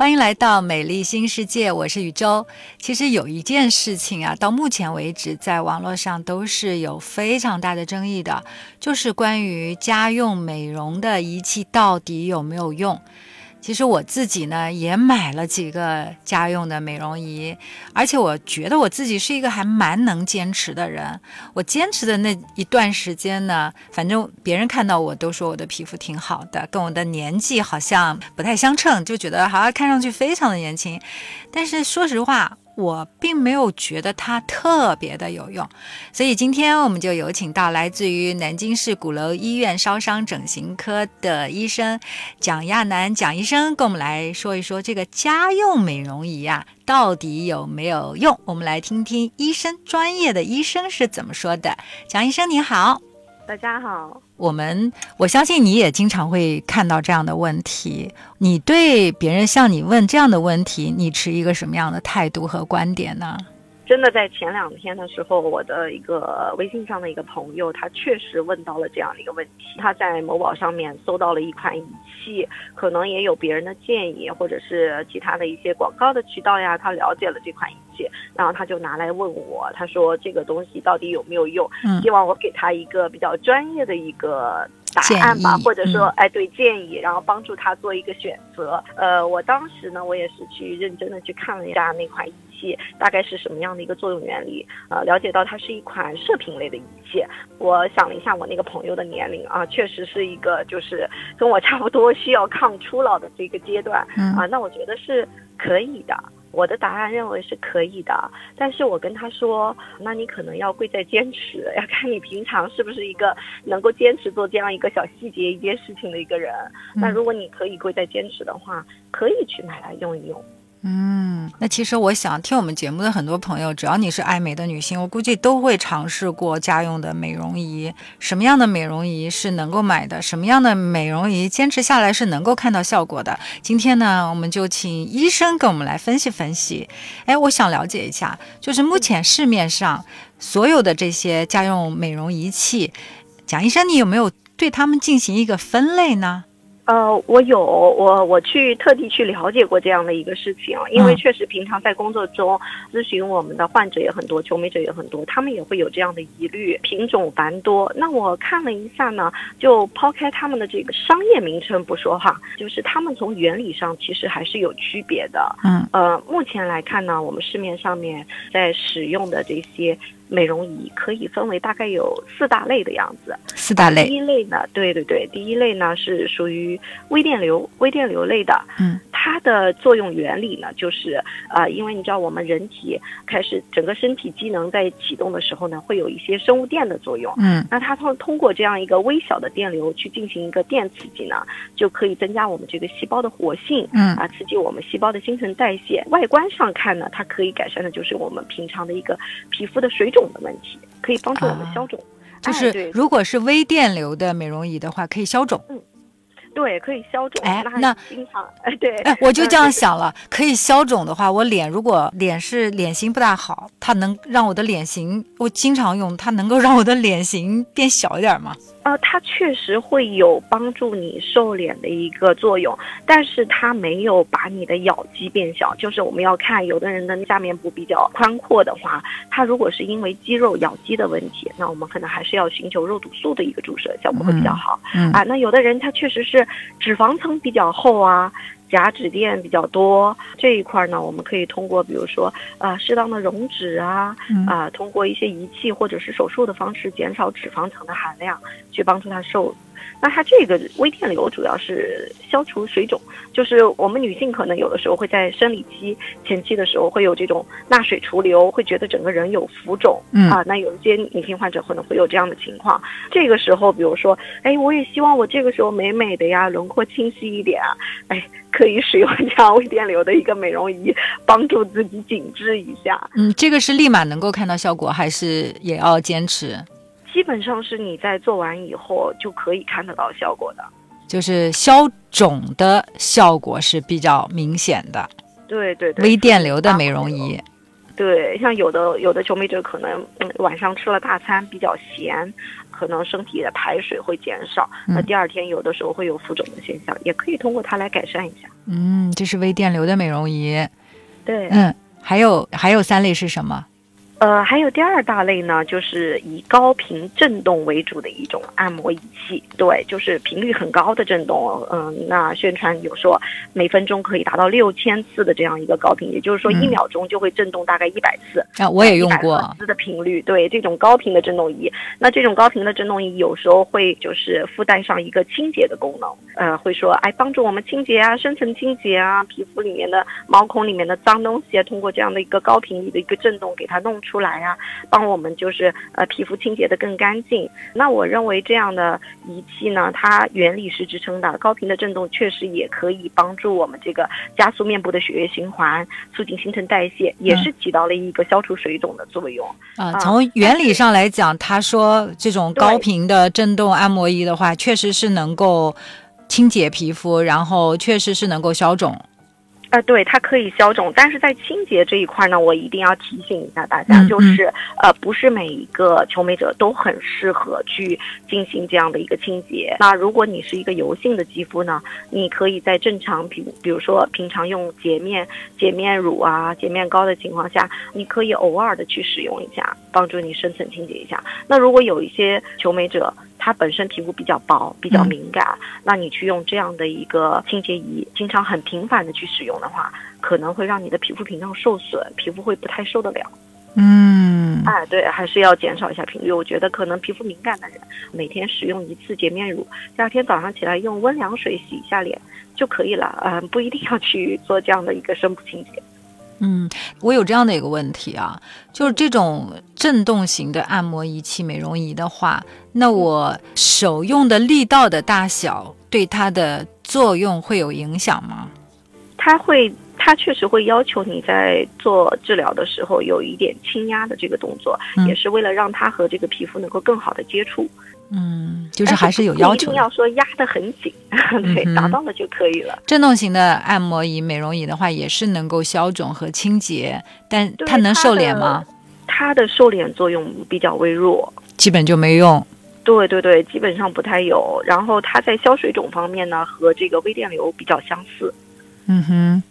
欢迎来到美丽新世界，我是宇宙。其实有一件事情啊，到目前为止，在网络上都是有非常大的争议的，就是关于家用美容的仪器到底有没有用。其实我自己呢也买了几个家用的美容仪，而且我觉得我自己是一个还蛮能坚持的人。我坚持的那一段时间呢，反正别人看到我都说我的皮肤挺好的，跟我的年纪好像不太相称，就觉得好像看上去非常的年轻。但是说实话。我并没有觉得它特别的有用，所以今天我们就有请到来自于南京市鼓楼医院烧伤整形科的医生蒋亚楠蒋医生，跟我们来说一说这个家用美容仪啊到底有没有用？我们来听听医生专业的医生是怎么说的。蒋医生你好。大家好，我们我相信你也经常会看到这样的问题。你对别人向你问这样的问题，你持一个什么样的态度和观点呢？真的在前两天的时候，我的一个微信上的一个朋友，他确实问到了这样的一个问题。他在某宝上面搜到了一款仪器，可能也有别人的建议，或者是其他的一些广告的渠道呀，他了解了这款仪器，然后他就拿来问我，他说这个东西到底有没有用？希望我给他一个比较专业的一个。答案吧，或者说，哎，对，建议，然后帮助他做一个选择。呃，我当时呢，我也是去认真的去看了一下那款仪器，大概是什么样的一个作用原理。呃，了解到它是一款射频类的仪器。我想了一下，我那个朋友的年龄啊，确实是一个就是跟我差不多需要抗初老的这个阶段啊，那我觉得是可以的。我的答案认为是可以的，但是我跟他说，那你可能要贵在坚持，要看你平常是不是一个能够坚持做这样一个小细节一件事情的一个人。那如果你可以贵在坚持的话，可以去买来用一用。嗯，那其实我想听我们节目的很多朋友，只要你是爱美的女性，我估计都会尝试过家用的美容仪。什么样的美容仪是能够买的？什么样的美容仪坚持下来是能够看到效果的？今天呢，我们就请医生跟我们来分析分析。哎，我想了解一下，就是目前市面上所有的这些家用美容仪器，蒋医生，你有没有对他们进行一个分类呢？呃，我有我我去特地去了解过这样的一个事情，因为确实平常在工作中咨询我们的患者也很多，求美者也很多，他们也会有这样的疑虑，品种繁多。那我看了一下呢，就抛开他们的这个商业名称不说哈，就是他们从原理上其实还是有区别的。嗯，呃，目前来看呢，我们市面上面在使用的这些。美容仪可以分为大概有四大类的样子。四大类。第一类呢，对对对，第一类呢是属于微电流、微电流类的。嗯。它的作用原理呢，就是呃，因为你知道我们人体开始整个身体机能在启动的时候呢，会有一些生物电的作用。嗯。那它通通过这样一个微小的电流去进行一个电刺激呢，就可以增加我们这个细胞的活性。嗯。啊，刺激我们细胞的新陈代谢。外观上看呢，它可以改善的就是我们平常的一个皮肤的水肿。的问题可以帮助我们消肿，就是如果是微电流的美容仪的话，可以消肿。嗯，对，可以消肿。哎，那经常哎，对，哎，我就这样想了，可以消肿的话，我脸如果脸是脸型不大好，它能让我的脸型，我经常用它，能够让我的脸型变小一点吗？呃，它确实会有帮助你瘦脸的一个作用，但是它没有把你的咬肌变小。就是我们要看有的人的下面部比较宽阔的话，他如果是因为肌肉咬肌的问题，那我们可能还是要寻求肉毒素的一个注射，效果会比较好。啊，那有的人他确实是脂肪层比较厚啊。甲脂垫比较多这一块呢，我们可以通过比如说啊适当的溶脂啊啊，通过一些仪器或者是手术的方式减少脂肪层的含量，去帮助它瘦。那它这个微电流主要是消除水肿，就是我们女性可能有的时候会在生理期前期的时候会有这种纳水除流，会觉得整个人有浮肿，啊，那有一些女性患者可能会有这样的情况。这个时候，比如说，哎，我也希望我这个时候美美的呀，轮廓清晰一点啊，哎，可以使用这样微电流的一个美容仪，帮助自己紧致一下。嗯，这个是立马能够看到效果，还是也要坚持？基本上是你在做完以后就可以看得到效果的，就是消肿的效果是比较明显的。对对对，微电流的美容仪。对，像有的有的求美者可能嗯晚上吃了大餐比较咸，可能身体的排水会减少，那第二天有的时候会有浮肿的现象，也可以通过它来改善一下。嗯，这是微电流的美容仪。对，嗯，还有还有三类是什么？呃，还有第二大类呢，就是以高频振动为主的一种按摩仪器。对，就是频率很高的振动。嗯，那宣传有说每分钟可以达到六千次的这样一个高频，也就是说一秒钟就会震动大概一百次。啊，我也用过。次的频率，对这种高频的振动仪。那这种高频的振动仪有时候会就是附带上一个清洁的功能。呃，会说哎，帮助我们清洁啊，深层清洁啊，皮肤里面的毛孔里面的脏东西啊，通过这样的一个高频率的一个振动给它弄出。出来呀，帮我们就是呃皮肤清洁的更干净。那我认为这样的仪器呢，它原理是支撑的，高频的震动确实也可以帮助我们这个加速面部的血液循环，促进新陈代谢，也是起到了一个消除水肿的作用。啊，从原理上来讲，他说这种高频的震动按摩仪的话，确实是能够清洁皮肤，然后确实是能够消肿。呃，对，它可以消肿，但是在清洁这一块呢，我一定要提醒一下大家，就是呃，不是每一个求美者都很适合去进行这样的一个清洁。那如果你是一个油性的肌肤呢，你可以在正常平，比如说平常用洁面、洁面乳啊、洁面膏的情况下，你可以偶尔的去使用一下，帮助你深层清洁一下。那如果有一些求美者，它本身皮肤比较薄，比较敏感，那你去用这样的一个清洁仪，经常很频繁的去使用的话，可能会让你的皮肤屏障受损，皮肤会不太受得了。嗯，哎，对，还是要减少一下频率。我觉得可能皮肤敏感的人，每天使用一次洁面乳，第二天早上起来用温凉水洗一下脸就可以了。嗯，不一定要去做这样的一个深部清洁。嗯，我有这样的一个问题啊，就是这种震动型的按摩仪器、美容仪的话，那我手用的力道的大小对它的作用会有影响吗？它会，它确实会要求你在做治疗的时候有一点轻压的这个动作，也是为了让它和这个皮肤能够更好的接触。嗯，就是还是有要求，一定要说压得很紧，对，达到了就可以了。振动型的按摩仪、美容仪的话，也是能够消肿和清洁，但它能瘦脸吗？它的瘦脸作用比较微弱，基本就没用。对对对，基本上不太有。然后它在消水肿方面呢，和这个微电流比较相似。嗯哼，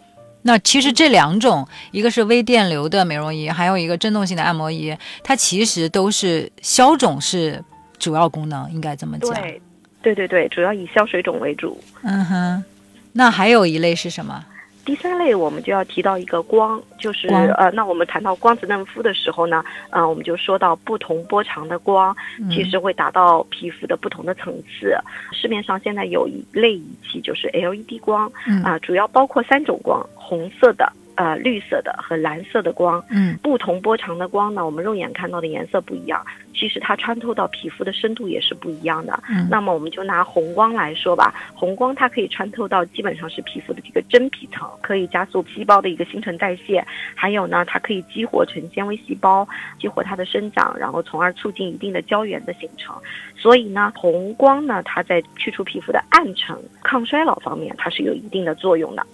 那其实这两种，一个是微电流的美容仪，还有一个振动型的按摩仪，它其实都是消肿是。主要功能应该这么讲，对，对对对，主要以消水肿为主。嗯哼，那还有一类是什么？第三类我们就要提到一个光，就是呃，那我们谈到光子嫩肤的时候呢，呃，我们就说到不同波长的光，其实会达到皮肤的不同的层次。市面上现在有一类仪器，就是 LED 光，啊，主要包括三种光，红色的。呃，绿色的和蓝色的光，嗯，不同波长的光呢，我们肉眼看到的颜色不一样，其实它穿透到皮肤的深度也是不一样的。嗯，那么我们就拿红光来说吧，红光它可以穿透到基本上是皮肤的这个真皮层，可以加速细胞的一个新陈代谢，还有呢，它可以激活成纤维细胞，激活它的生长，然后从而促进一定的胶原的形成。所以呢，红光呢，它在去除皮肤的暗沉、抗衰老方面，它是有一定的作用的。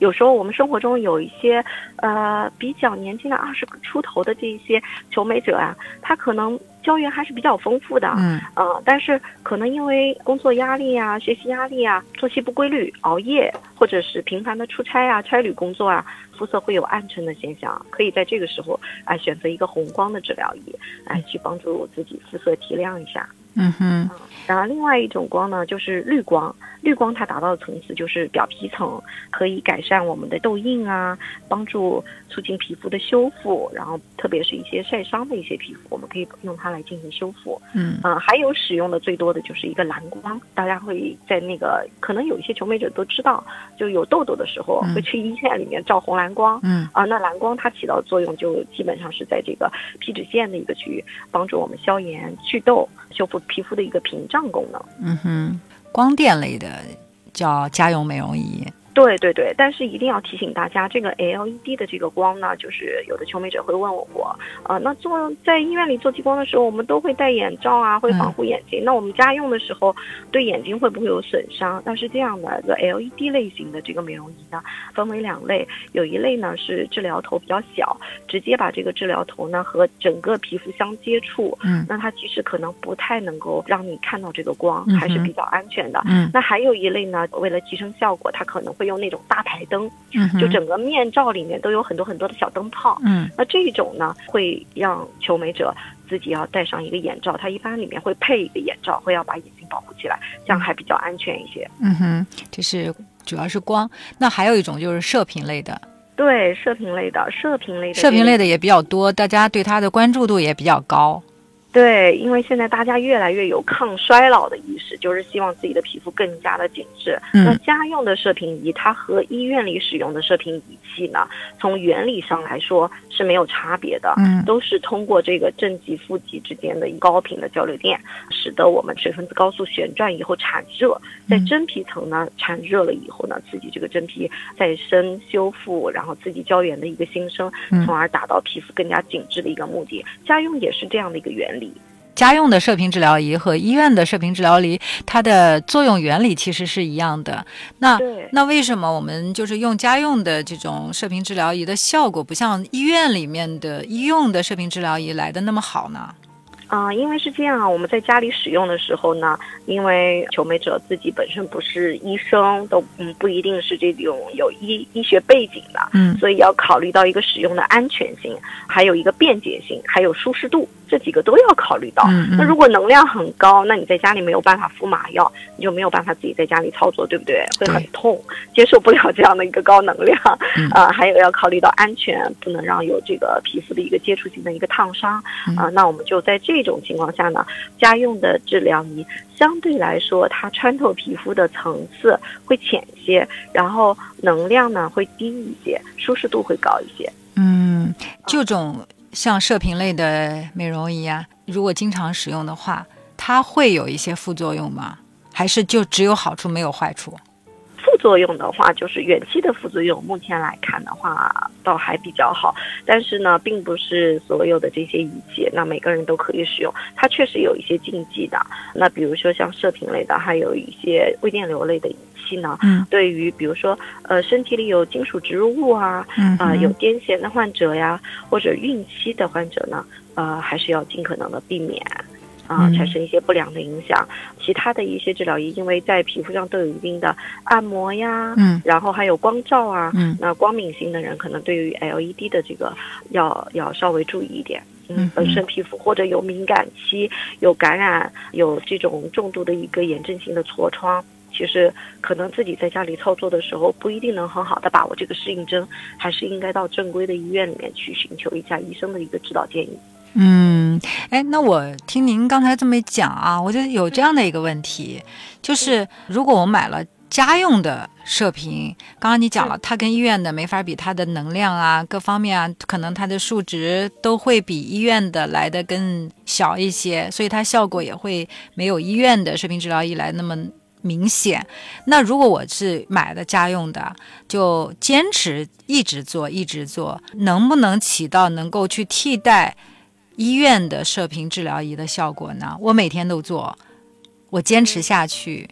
有时候我们生活中有一些，呃，比较年轻的二十出头的这一些求美者啊，他可能胶原还是比较丰富的，嗯，呃，但是可能因为工作压力啊、学习压力啊、作息不规律、熬夜，或者是频繁的出差啊、差旅工作啊，肤色会有暗沉的现象，可以在这个时候啊选择一个红光的治疗仪，来去帮助自己肤色提亮一下。嗯哼，然后另外一种光呢，就是绿光。绿光它达到的层次就是表皮层，可以改善我们的痘印啊，帮助促进皮肤的修复。然后特别是一些晒伤的一些皮肤，我们可以用它来进行修复。嗯，啊，还有使用的最多的就是一个蓝光。大家会在那个可能有一些求美者都知道，就有痘痘的时候会去医院里面照红蓝光。嗯，啊，那蓝光它起到的作用就基本上是在这个皮脂腺的一个区域，帮助我们消炎、祛痘。修复皮肤的一个屏障功能。嗯哼，光电类的叫家用美容仪。对对对，但是一定要提醒大家，这个 LED 的这个光呢，就是有的求美者会问我，呃，那做在医院里做激光的时候，我们都会戴眼罩啊，会防护眼睛。那我们家用的时候，对眼睛会不会有损伤？那是这样的，这 LED 类型的这个美容仪呢，分为两类，有一类呢是治疗头比较小，直接把这个治疗头呢和整个皮肤相接触，嗯，那它其实可能不太能够让你看到这个光，嗯还是比较安全的。嗯那还有一类呢，为了提升效果，它可能会用那种大台灯，嗯，就整个面罩里面都有很多很多的小灯泡。嗯那这种呢，会让求美者自己要戴上一个眼罩，它一般里面会配一个眼罩，会要把眼睛保护起来，这样还比较安全一些。嗯哼，这是主要是光。那还有一种就是射频类的，对，射频类的，射频类的，射频类的也比较多，大家对它的关注度也比较高。对，因为现在大家越来越有抗衰老的意识，就是希望自己的皮肤更加的紧致。嗯那家用的射频仪，它和医院里使用的射频仪器呢，从原理上来说是没有差别的。嗯都是通过这个正极负极之间的高频的交流电，使得我们水分子高速旋转以后产热，在嗯真皮层呢产热了以后呢，刺激这个真皮再生修复，然后刺激胶原的一个新生嗯，从而达到皮肤更加紧致的一个目的。家用也是这样的一个原理。家用的射频治疗仪和医院的射频治疗仪，它的作用原理其实是一样的。那那为什么我们就是用家用的这种射频治疗仪的效果，不像医院里面的医用的射频治疗仪来的那么好呢？啊、因为是这样啊，我们在家里使用的时候呢，因为求美者自己本身不是医生，都嗯不一定是这种有医医学背景的，嗯所以要考虑到一个使用的安全性，还有一个便捷性，还有舒适度，这几个都要考虑到。嗯嗯那如果能量很高，那你在家里没有办法敷麻药，你就没有办法自己在家里操作，对不对？会很痛，接受不了这样的一个高能量。嗯 呃，还有要考虑到安全，不能让有这个皮肤的一个接触性的一个烫伤。嗯啊、那我们就在这种情况下呢，家用的治疗仪相对来说，它穿透皮肤的层次会浅些，然后能量呢会低一些，舒适度会高一些。嗯，这种像射频类的美容仪啊，如果经常使用的话，它会有一些副作用吗？还是就只有好处没有坏处？副作用的话，就是远期的副作用，目前来看的话，倒还比较好。但是呢，并不是所有的这些仪器，那每个人都可以使用。它确实有一些禁忌的。那比如说像射频类的，还有一些微电流类的仪器呢，嗯对于比如说呃身体里有金属植入物啊，嗯啊、有癫痫的患者呀，或者孕期的患者呢，呃，还是要尽可能的避免。啊、嗯产生一些不良的影响。其他的一些治疗仪，因为在皮肤上都有一定的按摩呀，嗯然后还有光照啊，嗯那光敏性的人可能对于 LED 的这个要要稍微注意一点。嗯嗯，本身皮肤或者有敏感期、有感染、有这种重度的一个炎症性的痤疮，其实可能自己在家里操作的时候不一定能很好的把握这个适应症，还是应该到正规的医院里面去寻求一下医生的一个指导建议。嗯，哎，那我听您刚才这么一讲啊，我就有这样的一个问题，就是如果我买了家用的射频，刚刚你讲了，它跟医院的没法比，它的能量啊，各方面啊，可能它的数值都会比医院的来的更小一些，所以它效果也会没有医院的射频治疗仪来那么。明显，那如果我是买的家用的，就坚持一直做，一直做，能不能起到能够去替代医院的射频治疗仪的效果呢？我每天都做，我坚持下去。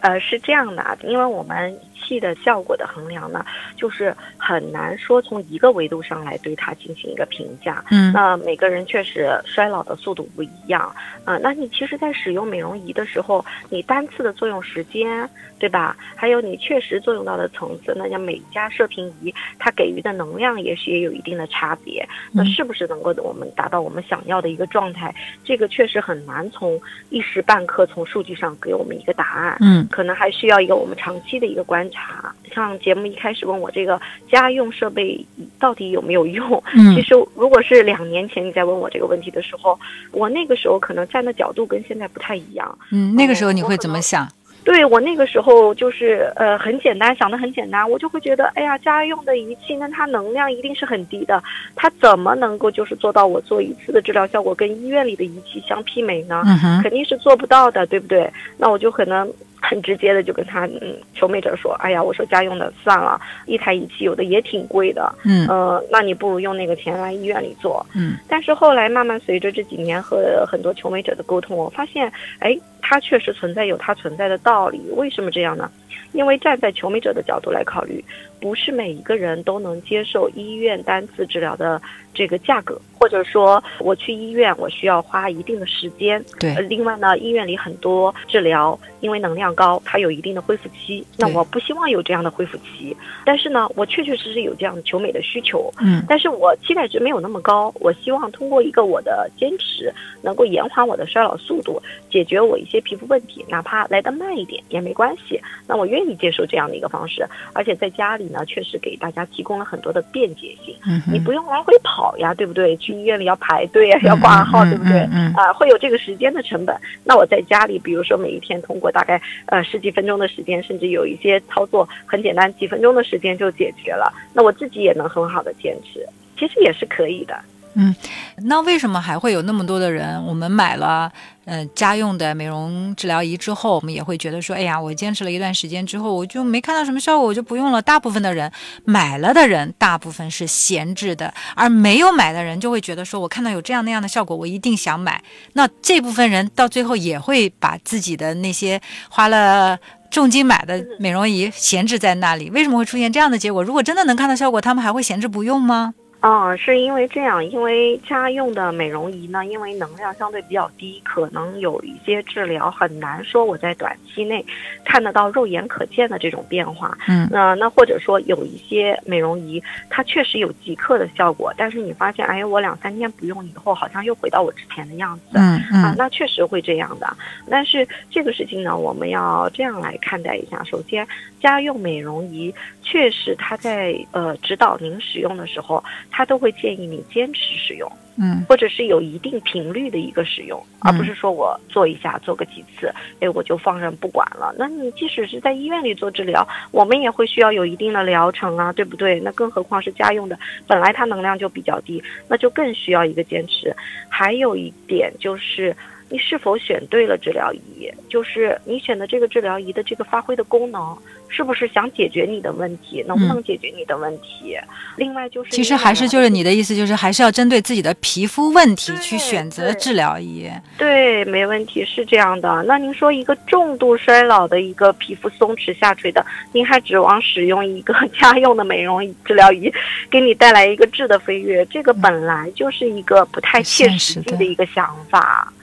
呃，是这样的，因为我们仪器的效果的衡量呢，就是很难说从一个维度上来对它进行一个评价。嗯那每个人确实衰老的速度不一样，呃，那你其实，在使用美容仪的时候，你单次的作用时间，对吧？还有你确实作用到的层次，那像每一家射频仪，它给予的能量也许也有一定的差别。那嗯是不是能够我们达到我们想要的一个状态？这个确实很难从一时半刻从数据上给我们一个答案。嗯可能还需要一个我们长期的一个观察。像节目一开始问我这个家用设备到底有没有用，嗯其实如果是两年前你在问我这个问题的时候，我那个时候可能站的角度跟现在不太一样。嗯，那个时候你会怎么想？对我那个时候就是呃很简单，想的很简单，我就会觉得，哎呀，家用的仪器，那它能量一定是很低的，它怎么能够就是做到我做一次的治疗效果跟医院里的仪器相媲美呢？嗯哼，肯定是做不到的，对不对？那我就可能很直接的就跟他嗯求美者说，哎呀，我说家用的算了，一台仪器有的也挺贵的，嗯呃，那你不如用那个钱来医院里做。嗯但是后来慢慢随着这几年和很多求美者的沟通，我发现，哎，它确实存在有它存在的道理。为什么这样呢？因为站在求美者的角度来考虑，不是每一个人都能接受医院单次治疗的这个价格，或者说我去医院我需要花一定的时间。对呃，另外呢，医院里很多治疗因为能量高，它有一定的恢复期，那我不希望有这样的恢复期。但是呢，我确确实实有这样的求美的需求，嗯但是我期待值没有那么高，我希望通过一个我的坚持，能够延缓我的衰老速度，解决我一些皮肤问题，哪怕来得慢一点也没关系。那我愿意接受这样的一个方式，而且在家里呢，确实给大家提供了很多的便捷性，嗯，你不用来回跑呀，对不对？去医院里要排队呀，要挂号，嗯对不对？啊、会有这个时间的成本。那我在家里，比如说每一天通过大概呃十几分钟的时间，甚至有一些操作很简单，几分钟的时间就解决了。那我自己也能很好的坚持，其实也是可以的。嗯那为什么还会有那么多的人？我们买了呃家用的美容治疗仪之后，我们也会觉得说，哎呀，我坚持了一段时间之后，我就没看到什么效果，我就不用了。大部分的人买了的人，大部分是闲置的，而没有买的人就会觉得说，我看到有这样那样的效果，我一定想买。那这部分人到最后也会把自己的那些花了。重金买的美容仪闲置在那里，为什么会出现这样的结果？如果真的能看到效果，他们还会闲置不用吗？嗯，是因为这样，因为家用的美容仪呢，因为能量相对比较低，可能有一些治疗很难说我在短期内看得到肉眼可见的这种变化。嗯那那或者说有一些美容仪，它确实有即刻的效果，但是你发现，哎，我两三天不用以后，好像又回到我之前的样子。嗯啊，嗯那确实会这样的。但是这个事情呢，我们要这样来看待一下。首先，家用美容仪确实它在呃指导您使用的时候，它都会建议你坚持使用，嗯或者是有一定频率的一个使用，而不是说我做一下做个几次，哎，我就放任不管了。那你即使是在医院里做治疗，我们也会需要有一定的疗程啊，对不对？那更何况是家用的，本来它能量就比较低，那就更需要一个坚持。还有一点就是。你是否选对了治疗仪？就是你选的这个治疗仪的这个发挥的功能，是不是想解决你的问题？能不能解决你的问题？另外就是，其实还是就是你的意思，就是还是要针对自己的皮肤问题去选择治疗仪。对，没问题，是这样的。那您说一个重度衰老的一个皮肤松弛下垂的，您还指望使用一个 家用的美容治疗仪，给你带来一个质的飞跃？这个本来就是一个不太切实际的一个想法。对。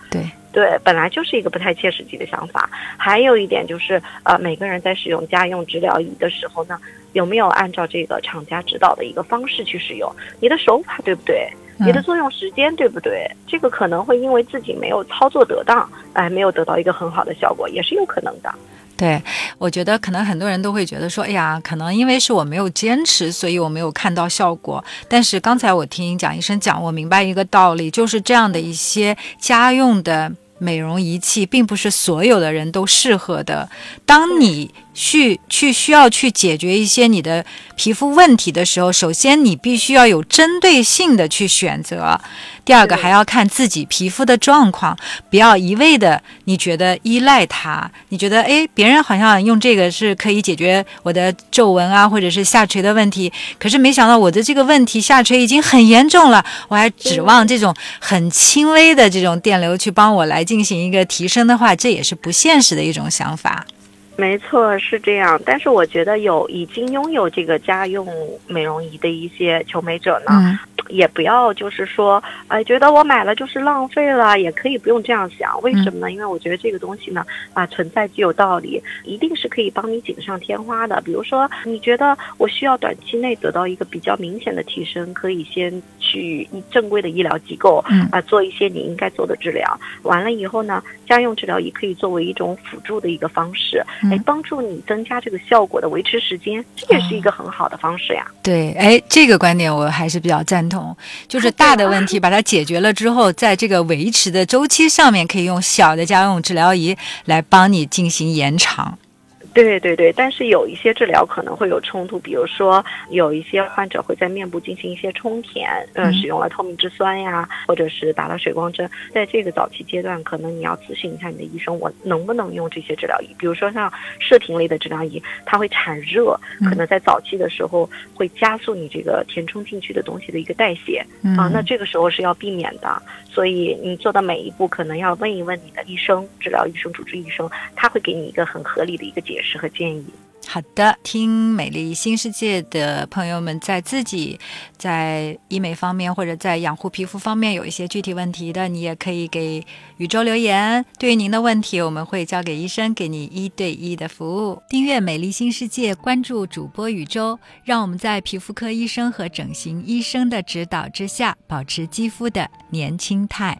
对，本来就是一个不太切实际的想法。还有一点就是，呃，每个人在使用家用治疗仪的时候呢，有没有按照这个厂家指导的一个方式去使用？你的手法对不对？你的作用时间对不对？这个可能会因为自己没有操作得当，哎，没有得到一个很好的效果，也是有可能的。对，我觉得可能很多人都会觉得说，哎呀，可能因为是我没有坚持，所以我没有看到效果。但是刚才我听蒋医生讲，我明白一个道理，就是这样的一些家用的美容仪器，并不是所有的人都适合的。当你去去需要去解决一些你的皮肤问题的时候，首先你必须要有针对性的去选择，第二个还要看自己皮肤的状况，不要一味的你觉得依赖它，你觉得诶别人好像用这个是可以解决我的皱纹啊或者是下垂的问题，可是没想到我的这个问题下垂已经很严重了，我还指望这种很轻微的这种电流去帮我来进行一个提升的话，这也是不现实的一种想法。没错，是这样。但是我觉得有已经拥有这个家用美容仪的一些求美者呢，嗯也不要就是说，哎，觉得我买了就是浪费了，也可以不用这样想。为什么呢？因为我觉得这个东西呢，啊，存在具有道理，一定是可以帮你锦上添花的。比如说，你觉得我需要短期内得到一个比较明显的提升，可以先去正规的医疗机构嗯啊做一些你应该做的治疗。完了以后呢，家用治疗仪可以作为一种辅助的一个方式，嗯哎，帮助你增加这个效果的维持时间，这也是一个很好的方式呀。对，哎，这个观点我还是比较赞同，就是大的问题把它解决了之后，在这个维持的周期上面，可以用小的家用治疗仪来帮你进行延长。对对对，但是有一些治疗可能会有冲突，比如说有一些患者会在面部进行一些充填，嗯，使用了透明质酸呀，或者是打了水光针，在这个早期阶段，可能你要咨询一下你的医生，我能不能用这些治疗仪？比如说像射频类的治疗仪，它会产热，可能在早期的时候会加速你这个填充进去的东西的一个代谢啊，那这个时候是要避免的。所以你做的每一步，可能要问一问你的医生、治疗医生、主治医生，他会给你一个很合理的一个解释和建议。好的，听美丽新世界的朋友们，在自己在医美方面或者在养护皮肤方面有一些具体问题的，你也可以给宇宙留言。对于您的问题，我们会交给医生，给你一对一的服务。订阅美丽新世界，关注主播宇宙，让我们在皮肤科医生和整形医生的指导之下，保持肌肤的年轻态。